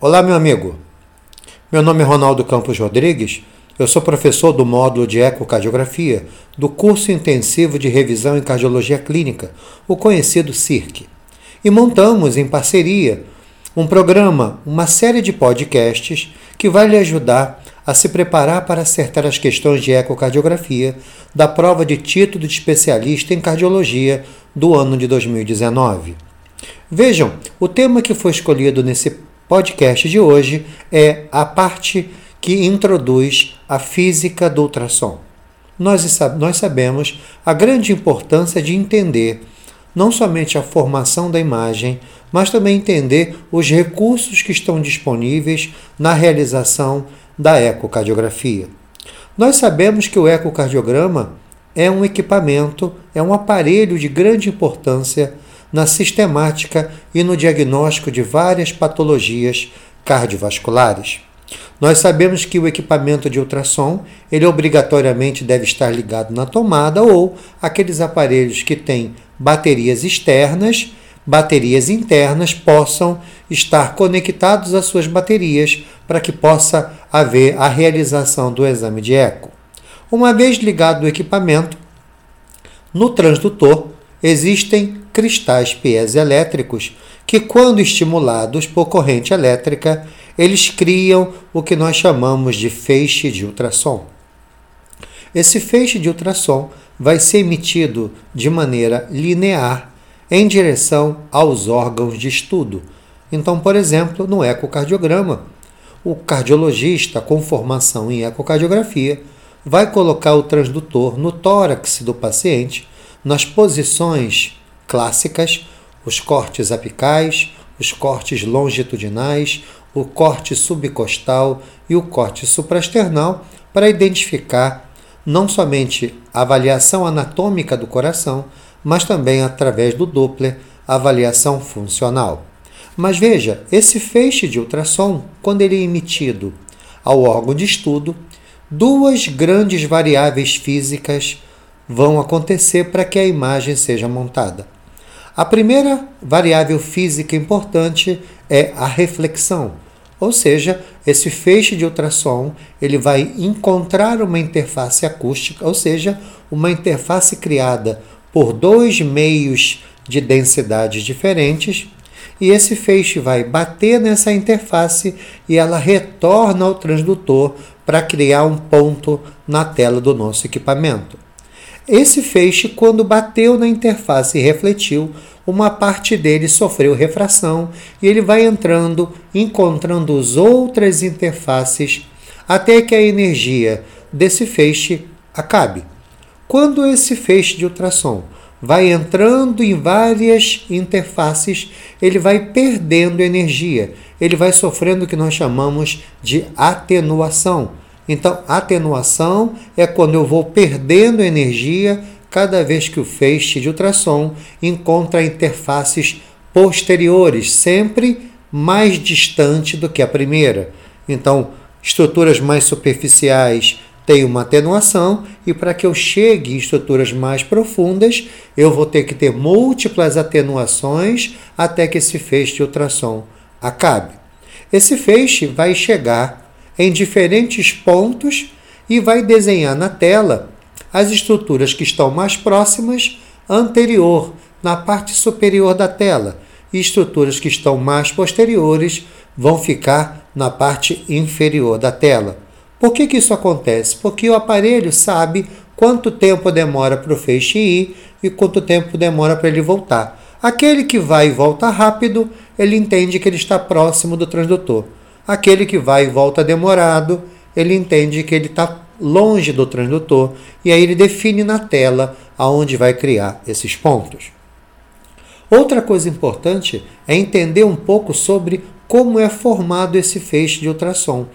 Olá, meu amigo. Meu nome é Ronaldo Campos Rodrigues. Eu sou professor do módulo de ecocardiografia do curso intensivo de revisão em cardiologia clínica, o conhecido CIRC. E montamos em parceria um programa, uma série de podcasts que vai lhe ajudar a se preparar para acertar as questões de ecocardiografia da prova de título de especialista em cardiologia do ano de 2019. Vejam, o tema que foi escolhido nesse podcast de hoje é a parte que introduz a física do ultrassom. Nós, nós sabemos a grande importância de entender não somente a formação da imagem, mas também entender os recursos que estão disponíveis na realização da ecocardiografia. Nós sabemos que o ecocardiograma é um equipamento, é um aparelho de grande importância na sistemática e no diagnóstico de várias patologias cardiovasculares. Nós sabemos que o equipamento de ultrassom, ele obrigatoriamente deve estar ligado na tomada ou aqueles aparelhos que têm baterias externas, baterias internas possam estar conectados às suas baterias para que possa haver a realização do exame de eco. Uma vez ligado o equipamento, no transdutor existem cristais piezoelétricos que, quando estimulados por corrente elétrica, eles criam o que nós chamamos de feixe de ultrassom. Esse feixe de ultrassom vai ser emitido de maneira linear em direção aos órgãos de estudo. Então, por exemplo, no ecocardiograma, o cardiologista com formação em ecocardiografia vai colocar o transdutor no tórax do paciente, nas posições clássicas, os cortes apicais, os cortes longitudinais, o corte subcostal e o corte supraesternal, para identificar não somente a avaliação anatômica do coração, mas também através do Doppler, a avaliação funcional. Mas veja, esse feixe de ultrassom, quando ele é emitido ao órgão de estudo, duas grandes variáveis físicas vão acontecer para que a imagem seja montada. A primeira variável física importante é a reflexão, ou seja, esse feixe de ultrassom ele vai encontrar uma interface acústica, ou seja, uma interface criada por dois meios de densidades diferentes, e esse feixe vai bater nessa interface e ela retorna ao transdutor para criar um ponto na tela do nosso equipamento. Esse feixe, quando bateu na interface e refletiu, uma parte dele sofreu refração e ele vai entrando, encontrando as outras interfaces até que a energia desse feixe acabe. Quando esse feixe de ultrassom vai entrando em várias interfaces, ele vai perdendo energia, ele vai sofrendo o que nós chamamos de atenuação. Então, atenuação é quando eu vou perdendo energia cada vez que o feixe de ultrassom encontra interfaces posteriores, sempre mais distante do que a primeira. Então, estruturas mais superficiais tem uma atenuação e para que eu chegue em estruturas mais profundas, eu vou ter que ter múltiplas atenuações até que esse feixe de ultrassom acabe. Esse feixe vai chegar em diferentes pontos e vai desenhar na tela as estruturas que estão mais próximas anterior, na parte superior da tela, e estruturas que estão mais posteriores vão ficar na parte inferior da tela. Por que, que isso acontece? Porque o aparelho sabe quanto tempo demora para o feixe ir e quanto tempo demora para ele voltar. Aquele que vai e volta rápido, ele entende que ele está próximo do transdutor. Aquele que vai e volta demorado, ele entende que ele está longe do transdutor e aí ele define na tela aonde vai criar esses pontos. Outra coisa importante é entender um pouco sobre como é formado esse feixe de ultrassom.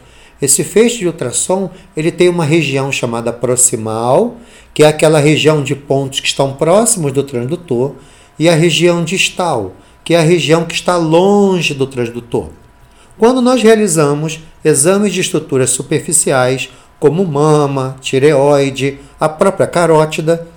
Esse feixe de ultrassom ele tem uma região chamada proximal, que é aquela região de pontos que estão próximos do transdutor, e a região distal, que é a região que está longe do transdutor. Quando nós realizamos exames de estruturas superficiais, como mama, tireoide, a própria carótida,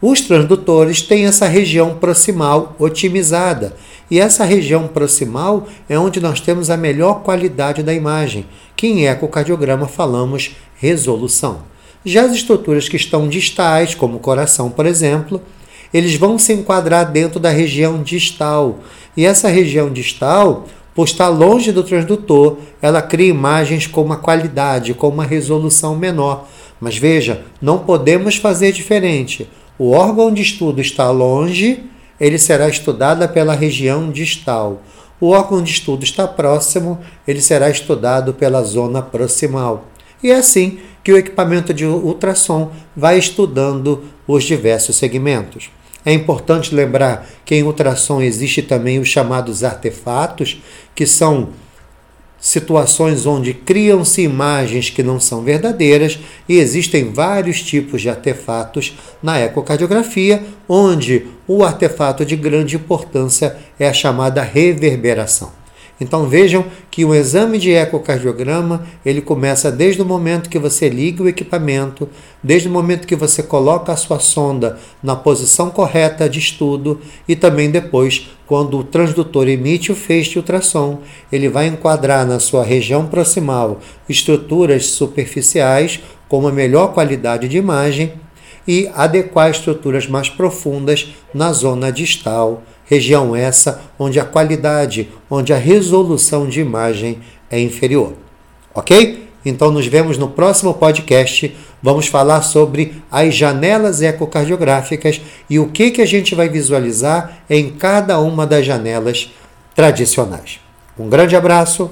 os transdutores têm essa região proximal otimizada E essa região proximal é onde nós temos a melhor qualidade da imagem, que em ecocardiograma falamos resolução. Já as estruturas que estão distais, como o coração, por exemplo, eles vão se enquadrar dentro da região distal. E essa região distal, por estar longe do transdutor, ela cria imagens com uma qualidade, com uma resolução menor. Mas veja, não podemos fazer diferente. O órgão de estudo está longe, ele será estudado pela região distal. O órgão de estudo está próximo, ele será estudado pela zona proximal. E é assim que o equipamento de ultrassom vai estudando os diversos segmentos. É importante lembrar que em ultrassom existe também os chamados artefatos, que são situações onde criam-se imagens que não são verdadeiras e existem vários tipos de artefatos na ecocardiografia, onde o artefato de grande importância é a chamada reverberação. Então vejam que o exame de ecocardiograma, ele começa desde o momento que você liga o equipamento, desde o momento que você coloca a sua sonda na posição correta de estudo e também depois, quando o transdutor emite o feixe de ultrassom, ele vai enquadrar na sua região proximal estruturas superficiais com uma melhor qualidade de imagem e adequar estruturas mais profundas na zona distal região essa onde a qualidade, onde a resolução de imagem é inferior. Ok? Então nos vemos no próximo podcast. Vamos falar sobre as janelas ecocardiográficas e o que, que a gente vai visualizar em cada uma das janelas tradicionais. Um grande abraço